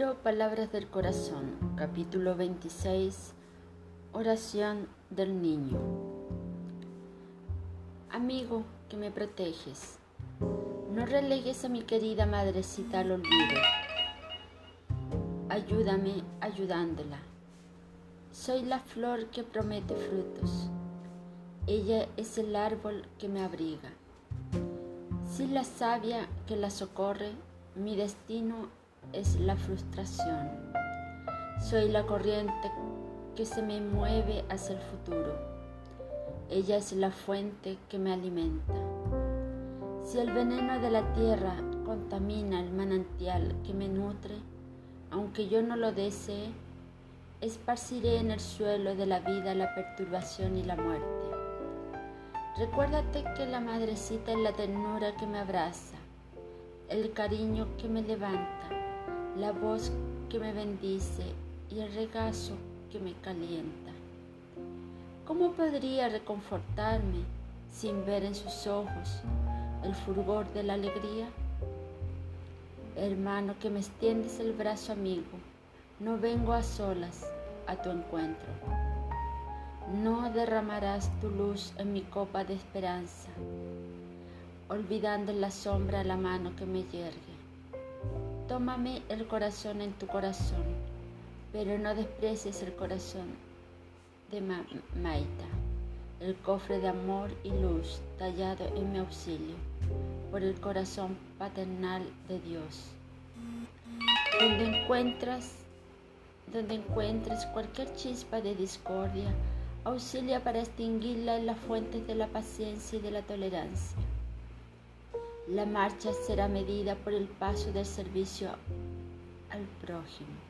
Palabras del Corazón, capítulo 26, Oración del Niño. Amigo que me proteges, no relegues a mi querida madrecita al olvido. Ayúdame ayudándola. Soy la flor que promete frutos. Ella es el árbol que me abriga. Si la savia que la socorre, mi destino es la frustración. Soy la corriente que se me mueve hacia el futuro. Ella es la fuente que me alimenta. Si el veneno de la tierra contamina el manantial que me nutre, aunque yo no lo desee, esparciré en el suelo de la vida la perturbación y la muerte. Recuérdate que la madrecita es la ternura que me abraza, el cariño que me levanta, la voz que me bendice y el regazo que me calienta. ¿Cómo podría reconfortarme sin ver en sus ojos el fulgor de la alegría? Hermano que me extiendes el brazo amigo, no vengo a solas a tu encuentro. No derramarás tu luz en mi copa de esperanza, olvidando en la sombra la mano que me yergue. Tómame el corazón en tu corazón, pero no desprecies el corazón de Maita, el cofre de amor y luz tallado en mi auxilio por el corazón paternal de Dios. Donde encuentras, donde encuentres cualquier chispa de discordia, auxilia para extinguirla en las fuentes de la paciencia y de la tolerancia. La marcha será medida por el paso del servicio al prójimo.